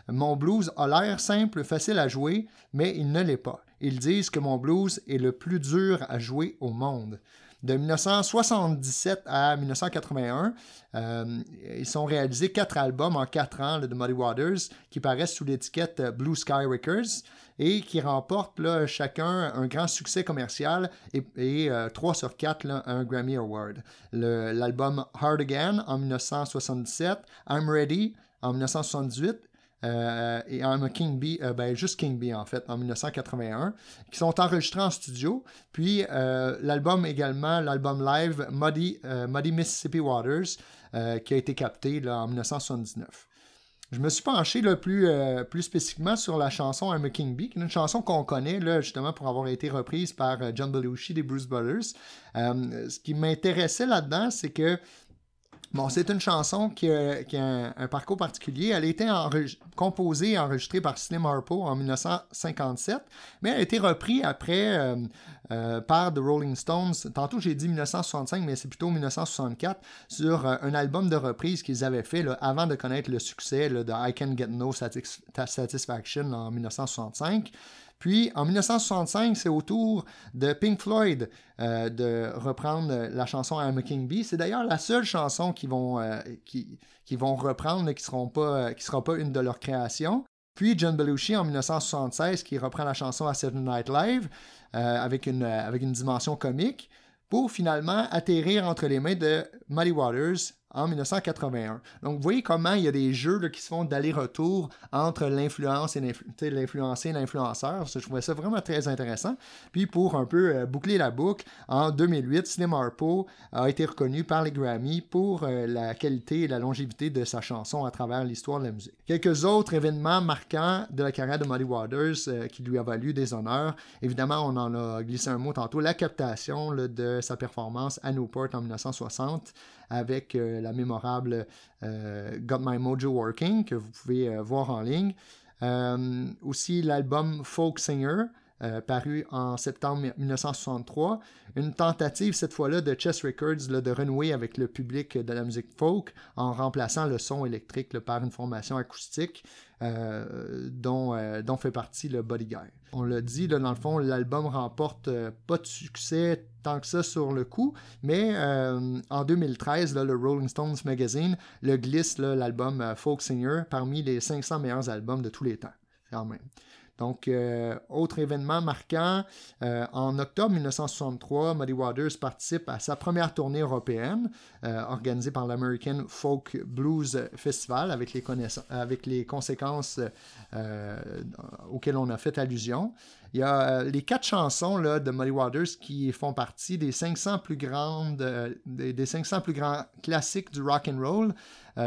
Mon blues a l'air simple, facile à jouer, mais il ne l'est pas. Ils disent que mon blues est le plus dur à jouer au monde. De 1977 à 1981, euh, ils sont réalisés quatre albums en quatre ans de Muddy Waters qui paraissent sous l'étiquette euh, Blue Sky Records et qui remportent chacun un grand succès commercial et, euh, trois sur quatre un Grammy Award. L'album Hard Again en 1977, I'm Ready en 1978 euh, et I'm a King Bee, euh, ben, juste King Bee en fait, en 1981, qui sont enregistrés en studio. Puis euh, l'album également, l'album live Muddy, Mississippi Waters, qui a été capté en 1979. Je me suis penché plus spécifiquement sur la chanson I'm a King Bee, qui est une chanson qu'on connaît là, justement pour avoir été reprise par John Belushi des Bruce Brothers. ce qui m'intéressait là-dedans, c'est que Bon, c'est une chanson qui a, un, parcours particulier. Elle a été composée et enregistrée par Slim Harpo en 1957, mais elle a été reprise après euh, euh, par The Rolling Stones. Tantôt, j'ai dit 1965, mais c'est plutôt 1964, sur euh, un album de reprise qu'ils avaient fait avant de connaître le succès de I Can Get No Satisfaction en 1965. Puis en 1965, c'est au tour de Pink Floyd euh, de reprendre la chanson I'm a King. C'est d'ailleurs la seule chanson qu'ils vont, euh, qui, vont reprendre, qui ne qui sera pas une de leurs créations. Puis John Belushi en 1976 qui reprend la chanson à Saturday Night Live euh, avec, une, avec une dimension comique pour finalement atterrir entre les mains de Muddy Waters en 1981. Donc, vous voyez comment il y a des jeux qui se font d'aller-retour entre l'influence et l'influencé l'influenceur. Je trouvais ça vraiment très intéressant. Puis, pour un peu euh, boucler la boucle, en 2008, Slim Harpo a été reconnu par les Grammy pour euh, la qualité et la longévité de sa chanson à travers l'histoire de la musique. Quelques autres événements marquants de la carrière de Muddy Waters euh, qui lui a valu des honneurs. Évidemment, on en a glissé un mot tantôt, la captation de sa performance à Newport en 1960 avec euh, la mémorable euh, Got My Mojo Working que vous pouvez euh, voir en ligne. aussi l'album Folk Singer. paru en septembre 1963. Une tentative, cette fois-là, de Chess Records de renouer avec le public de la musique folk en remplaçant le son électrique par une formation acoustique. Euh, dont, euh, dont, fait partie le Body. On l'a dit, dans le fond, l'album remporte euh, pas de succès tant que ça sur le coup, mais en 2013, le Rolling Stones Magazine le glisse l'album Folk Singer parmi les 500 meilleurs albums de tous les temps, quand même. Donc, euh, autre événement marquant, euh, en octobre 1963, Muddy Waters participe à sa première tournée européenne, euh, organisée par l'American Folk Blues Festival, avec les, conséquences auxquelles on a fait allusion. Il y a les quatre chansons là, de Muddy Waters qui font partie des 500 plus grandes, des, 500 plus grands classiques du rock and roll.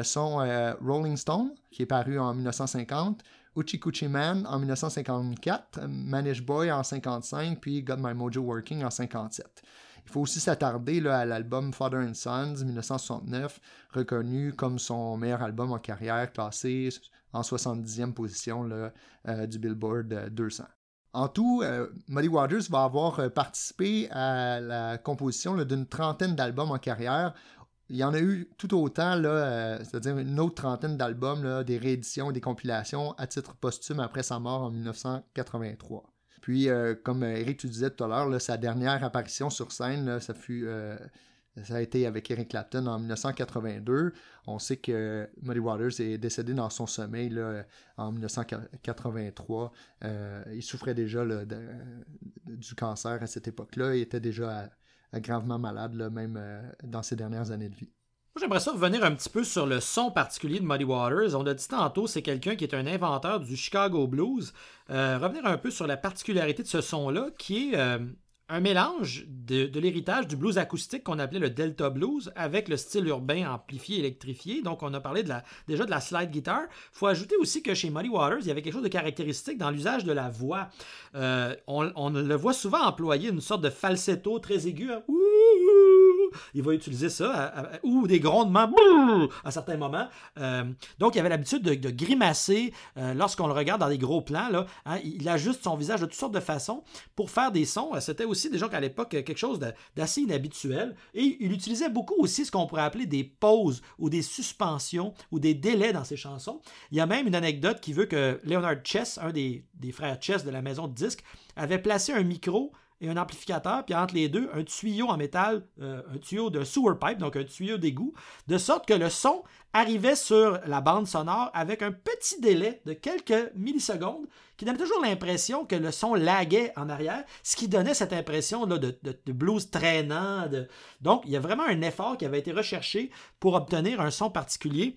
sont Rolling Stone, qui est paru en 1950, Uchi Man en 1954, Manish Boy en 55, puis Got My Mojo Working en 57. Il faut aussi s'attarder à l'album Father and Sons 1969, reconnu comme son meilleur album en carrière, classé en 70e position euh, du Billboard 200. En tout, euh, Muddy Waters va avoir euh, participé à la composition d'une trentaine d'albums en carrière, il y en a eu tout autant, là, euh, c'est-à-dire une autre trentaine d'albums, des rééditions, des compilations à titre posthume après sa mort en 1983. Puis, euh, comme Eric, tu disais tout à l'heure, sa dernière apparition sur scène, ça fut. Euh, ça a été avec Eric Clapton en 1982. On sait que Muddy Waters est décédé dans son sommeil en 1983. il souffrait déjà du cancer à cette époque-là. Il était déjà à, gravement malade, même euh, dans ses dernières années de vie. J'aimerais ça revenir un petit peu sur le son particulier de Muddy Waters. On a dit tantôt, c'est quelqu'un qui est un inventeur du Chicago Blues. Euh, revenir un peu sur la particularité de ce son-là, qui est euh, un mélange de, l'héritage du blues acoustique qu'on appelait le Delta Blues avec le style urbain amplifié, électrifié. Donc, on a parlé déjà de la slide guitar. Il faut ajouter aussi que chez Muddy Waters, il y avait quelque chose de caractéristique dans l'usage de la voix. on, on, le voit souvent employer une sorte de falsetto très aigu. Hein il va utiliser ça, ou des grondements à certains moments. Euh, donc, il avait l'habitude de, grimacer euh, lorsqu'on le regarde dans des gros plans. Là, hein, il ajuste son visage de toutes sortes de façons pour faire des sons. C'était aussi déjà qu'à l'époque quelque chose d'assez inhabituel. Et il utilisait beaucoup aussi ce qu'on pourrait appeler des pauses ou des suspensions ou des délais dans ses chansons. Il y a même une anecdote qui veut que Leonard Chess, un des, des frères Chess de la maison de disques, avait placé un micro et un amplificateur, puis entre les deux, un tuyau en métal, euh, un tuyau de sewer pipe, donc un tuyau d'égout, de sorte que le son arrivait sur la bande sonore avec un petit délai de quelques millisecondes qui donnait toujours l'impression que le son laguait en arrière, ce qui donnait cette impression là, de, de, blues traînant. Donc, il y a vraiment un effort qui avait été recherché pour obtenir un son particulier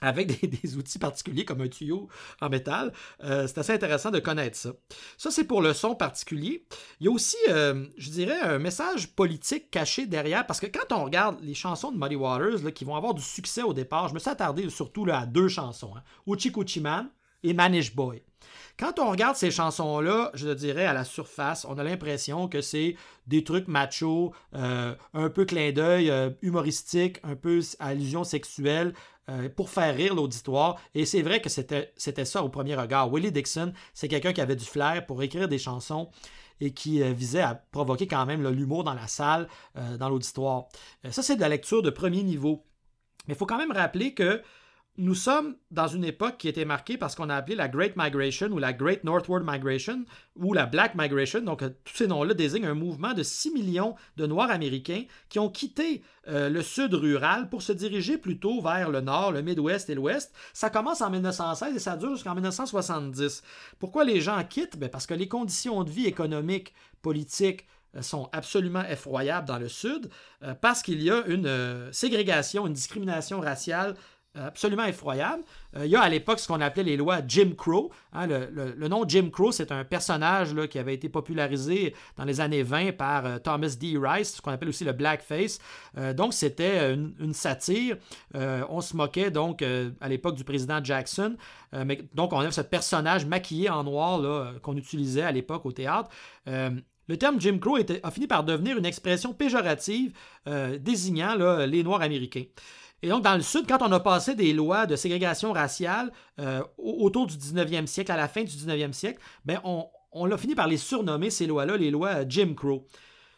avec des, outils particuliers comme un tuyau en métal. Euh, c'est assez intéressant de connaître ça. Ça, c'est pour le son particulier. Il y a aussi, euh, je dirais, un message politique caché derrière, parce que quand on regarde les chansons de Muddy Waters qui vont avoir du succès au départ, je me suis attardé surtout à deux chansons, hein, Uchi Man et Manish Boy. Quand on regarde ces chansons-là, je dirais à la surface, on a l'impression que c'est des trucs machos, euh, un peu clin d'œil euh, humoristique, un peu allusion sexuelle, euh, pour faire rire l'auditoire. Et c'est vrai que c'était ça au premier regard. Willie Dixon, c'est quelqu'un qui avait du flair pour écrire des chansons et qui visait à provoquer quand même l'humour dans la salle, dans l'auditoire. ça, c'est de la lecture de premier niveau. Mais il faut quand même rappeler que nous sommes dans une époque qui était marquée par ce qu'on a appelé la Great Migration ou la Great Northward Migration ou la Black Migration. Donc, euh, tous ces noms-là désignent un mouvement de 6 millions de Noirs américains qui ont quitté euh, le sud rural pour se diriger plutôt vers le nord, le Midwest et l'Ouest. Ça commence en 1916 et ça dure jusqu'en 1970. Pourquoi les gens quittent? Ben, parce que les conditions de vie économiques, politiques, euh, sont absolument effroyables dans le Sud parce qu'il y a une ségrégation, une discrimination raciale absolument effroyable. Euh, il y a à l'époque ce qu'on appelait les lois Jim Crow. Hein, le, nom Jim Crow, c'est un personnage qui avait été popularisé dans les années 20 par euh, Thomas D. Rice, ce qu'on appelle aussi le blackface. Euh, donc, c'était une, satire. on se moquait donc à l'époque du président Jackson. donc, on avait ce personnage maquillé en noir qu'on utilisait à l'époque au théâtre. Le terme Jim Crow a fini par devenir une expression péjorative désignant les Noirs américains. Et donc, dans le Sud, quand on a passé des lois de ségrégation raciale euh, autour du 19e siècle, à la fin du 19e siècle, ben on, on a fini par les surnommer, ces lois-là, les lois euh, Jim Crow.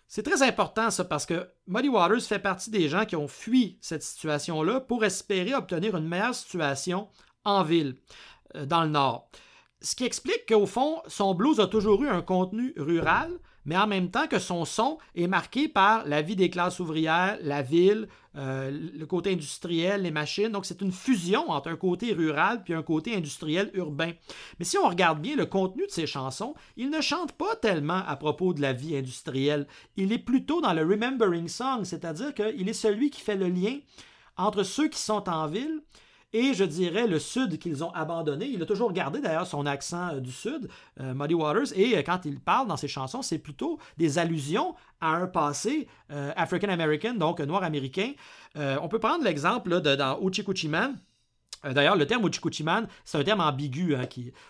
C'est très important, ça, parce que Muddy Waters fait partie des gens qui ont fui cette situation-là pour espérer obtenir une meilleure situation en ville, euh, dans le Nord. Ce qui explique qu'au fond, son blues a toujours eu un contenu rural, mais en même temps que son son est marqué par la vie des classes ouvrières, la ville, euh, le côté industriel, les machines. Donc, c'est une fusion entre un côté rural puis un côté industriel urbain. Mais si on regarde bien le contenu de ses chansons, il ne chante pas tellement à propos de la vie industrielle. Il est plutôt dans le remembering song, c'est-à-dire qu'il est celui qui fait le lien entre ceux qui sont en ville et je dirais le sud qu'ils ont abandonné. Il a toujours gardé d'ailleurs son accent euh, du sud, euh, Muddy Waters, et euh, quand il parle dans ses chansons, c'est plutôt des allusions à un passé African American, donc noir américain. on peut prendre l'exemple de, dans. Euh, d'ailleurs, le terme Uchikuchi-man, c'est un terme ambigu. Hein.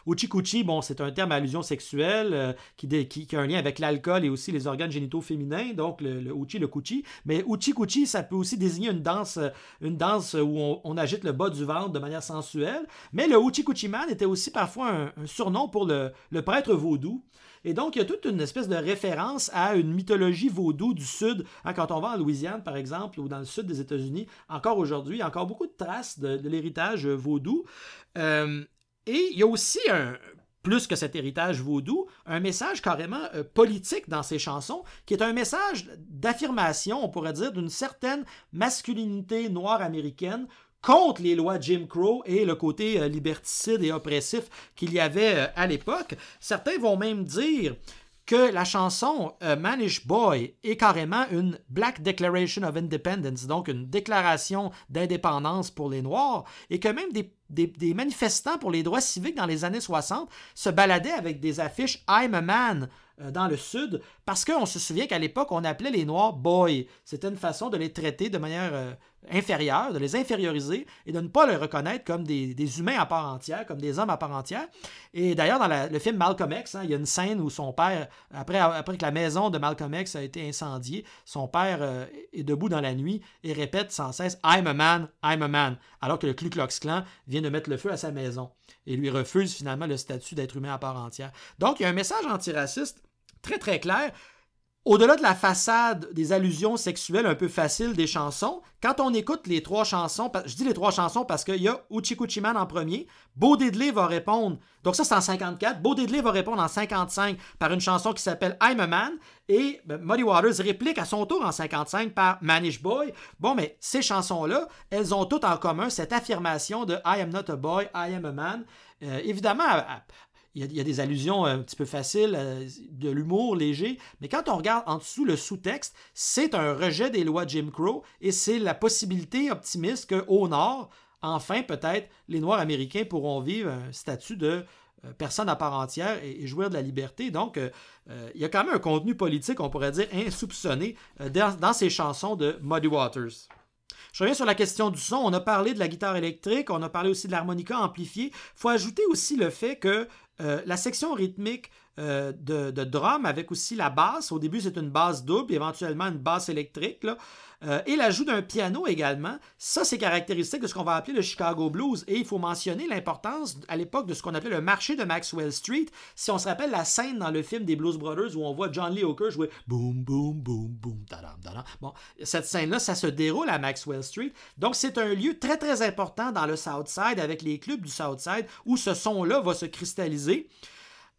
Uchikuchi, bon, c'est un terme à allusion sexuelle euh, qui, a un lien avec l'alcool et aussi les organes génitaux féminins, donc le, Uchi, le Kuchi. Mais Uchikuchi, ça peut aussi désigner une danse, euh, une danse où on, agite le bas du ventre de manière sensuelle. Mais le Uchikuchi-man était aussi parfois un, un surnom pour le, le prêtre vaudou. Et donc, il y a toute une espèce de référence à une mythologie vaudou du Sud. Hein, quand on va en Louisiane, par exemple, ou dans le sud des États-Unis, encore aujourd'hui, il y a encore beaucoup de traces de, l'héritage vaudou. Euh, et il y a aussi un, plus que cet héritage vaudou, un message carrément euh, politique dans ses chansons, qui est un message d'affirmation, on pourrait dire, d'une certaine masculinité noire américaine contre les lois Jim Crow et le côté euh, liberticide et oppressif qu'il y avait euh, à l'époque. Certains vont même dire que la chanson euh, Manish Boy est carrément une Black Declaration of Independence, donc une déclaration d'indépendance pour les Noirs, et que même des, manifestants pour les droits civiques dans les années 60 se baladaient avec des affiches I'm a man dans le Sud, parce qu'on se souvient qu'à l'époque, on appelait les Noirs boy. C'était une façon de les traiter de manière inférieurs, de les inférioriser et de ne pas les reconnaître comme des, humains à part entière, comme des hommes à part entière. Et d'ailleurs, dans le film Malcolm X, hein, il y a une scène où son père, après, que la maison de Malcolm X a été incendiée, son père euh, est debout dans la nuit et répète sans cesse I'm a man, I'm a man, alors que le Ku Klux Klan vient de mettre le feu à sa maison et lui refuse finalement le statut d'être humain à part entière. Donc, il y a un message antiraciste très très clair au-delà de la façade des allusions sexuelles un peu faciles des chansons, quand on écoute les trois chansons, je dis les trois chansons parce qu'il y a Man en premier, Beau Diddley va répondre, donc ça c'est en 54, Beau Diddley va répondre en 55 par une chanson qui s'appelle I'm a Man, et ben, Muddy Waters réplique à son tour en 55 par Manish Boy. Bon, mais ces chansons-là, elles ont toutes en commun cette affirmation de I am not a boy, I am a man. Euh, évidemment, il y, a, des allusions un petit peu faciles, euh, de l'humour léger, mais quand on regarde en dessous le sous-texte, c'est un rejet des lois Jim Crow et c'est la possibilité optimiste qu'au Nord, enfin peut-être, les Noirs américains pourront vivre un statut de euh, personne à part entière et, jouir de la liberté. Donc, euh, il y a quand même un contenu politique, on pourrait dire, insoupçonné dans, ces chansons de Muddy Waters. Je reviens sur la question du son. On a parlé de la guitare électrique, on a parlé aussi de l'harmonica amplifié. Il faut ajouter aussi le fait que la section rythmique de, de, drum avec aussi la basse. Au début, c'est une basse double, éventuellement une basse électrique. Là. Euh, et l'ajout d'un piano également, ça c'est caractéristique de ce qu'on va appeler le Chicago Blues. Et il faut mentionner l'importance à l'époque de ce qu'on appelait le marché de Maxwell Street. Si on se rappelle la scène dans le film des Blues Brothers où on voit John Lee Hooker jouer boum boum boum boum tadam, tadam. Bon, cette scène-là, ça se déroule à Maxwell Street. Donc c'est un lieu très très important dans le Southside avec les clubs du Southside où ce son-là va se cristalliser.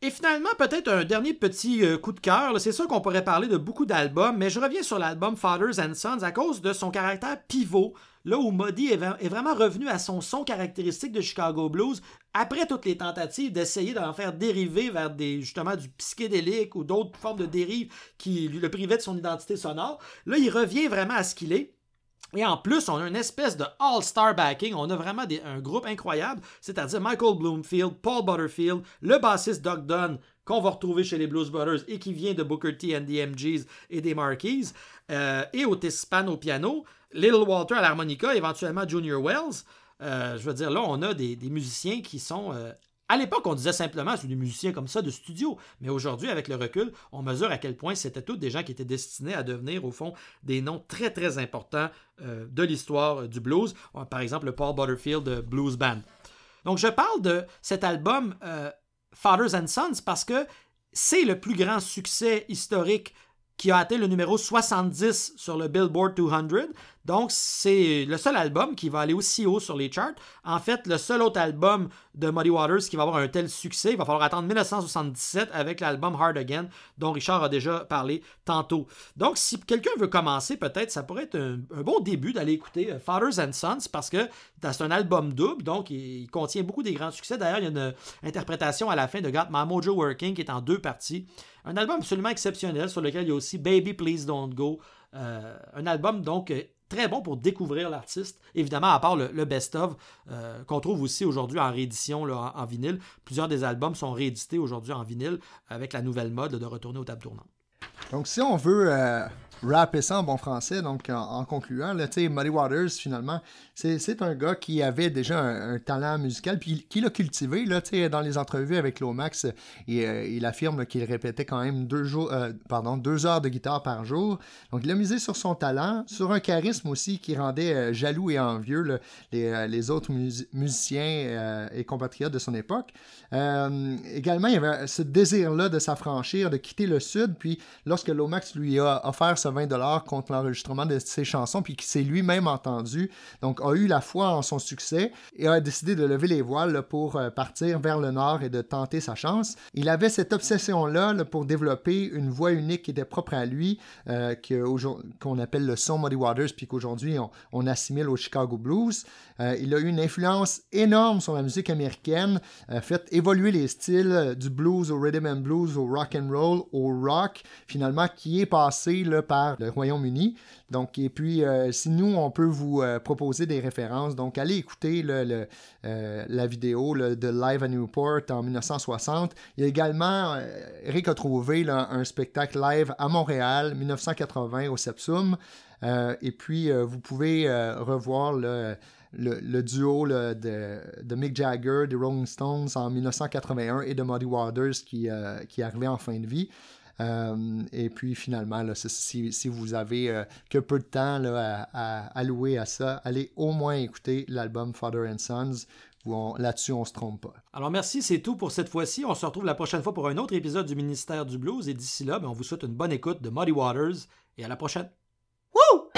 Et finalement, peut-être un dernier petit euh, coup de cœur. C'est sûr qu'on pourrait parler de beaucoup d'albums, mais je reviens sur l'album Fathers and Sons à cause de son caractère pivot, là où Muddy est, vraiment revenu à son son caractéristique de Chicago Blues après toutes les tentatives d'essayer d'en faire dériver vers justement du psychédélique ou d'autres formes de dérives qui le privaient de son identité sonore. Là, il revient vraiment à ce qu'il est. Et en plus, on a une espèce de all-star backing. On a vraiment un groupe incroyable, c'est-à-dire Michael Bloomfield, Paul Butterfield, le bassiste Doug Dunn, qu'on va retrouver chez les Blues Brothers et qui vient de Booker T and the MGs et des Marquis, euh, et Otis Spann au piano, Little Walter à l'harmonica, éventuellement Junior Wells. Euh, je veux dire, là, on a des, musiciens qui sont euh, à l'époque, on disait simplement c'est des musiciens comme ça de studio, mais aujourd'hui, avec le recul, on mesure à quel point c'était tous des gens qui étaient destinés à devenir, au fond, des noms très très importants euh, de l'histoire du blues. Par exemple, le Paul Butterfield Blues Band. Donc, je parle de cet album euh, Fathers and Sons parce que c'est le plus grand succès historique qui a atteint le numéro 70 sur le Billboard 200. Donc, c'est le seul album qui va aller aussi haut sur les charts. En fait, le seul autre album de Muddy Waters qui va avoir un tel succès, il va falloir attendre 1977 avec l'album Hard Again, dont Richard a déjà parlé tantôt. Donc, si quelqu'un veut commencer, peut-être, ça pourrait être un, bon début d'aller écouter euh, Fathers and Sons parce que c'est un album double, donc il, contient beaucoup des grands succès. D'ailleurs, il y a une interprétation à la fin de Got My Mojo Working qui est en deux parties. Un album absolument exceptionnel sur lequel il y a aussi Baby Please Don't Go. Euh, un album donc très bon pour découvrir l'artiste. Évidemment, à part le, best-of euh, qu'on trouve aussi aujourd'hui en réédition en, vinyle. Plusieurs des albums sont réédités aujourd'hui en vinyle avec la nouvelle mode de retourner aux tables tournantes. Donc, si on veut euh, rapper ça en bon français, donc en, concluant, là, Muddy Waters, finalement, c'est un gars qui avait déjà un, talent musical, puis qui l'a cultivé, là, dans les entrevues avec Lomax, et, euh, il affirme qu'il répétait quand même deux, jours, euh, pardon, deux heures de guitare par jour. Donc, il a misé sur son talent, sur un charisme aussi qui rendait euh, jaloux et envieux les, les, autres musiciens et compatriotes de son époque. également, il y avait ce désir-là de s'affranchir, de quitter le Sud, puis lorsque Lomax lui a offert ce 20$ contre l'enregistrement de ses chansons, puis qu'il s'est lui-même entendu. Donc, a eu la foi en son succès et a décidé de lever les voiles pour euh, partir vers le nord et de tenter sa chance. Il avait cette obsession-là pour développer une voix unique qui était propre à lui, euh, qu'on appelle le son Muddy Waters, puis qu'aujourd'hui on, assimile au Chicago Blues. Euh, il a eu une influence énorme sur la musique américaine, fait évoluer les styles du blues au rhythm and blues, au rock and roll, au rock, finalement, qui est passé par le Royaume-Uni. Donc, et puis, euh, si nous, on peut vous euh, proposer des références, donc allez écouter euh, la vidéo de Live à Newport en 1960. Il y a également, Eric a trouvé un spectacle live à Montréal, 1980, au Sepsum. et puis, vous pouvez revoir le, duo de, Mick Jagger, des Rolling Stones en 1981 et de Muddy Waters qui, qui est arrivé en fin de vie. Euh, et puis finalement, si, vous avez euh, que peu de temps à, allouer à ça, allez au moins écouter l'album Father and Sons. Là-dessus, on se trompe pas. Alors merci, c'est tout pour cette fois-ci. On se retrouve la prochaine fois pour un autre épisode du Ministère du Blues. Et d'ici là, ben, on vous souhaite une bonne écoute de Muddy Waters et à la prochaine. Woo!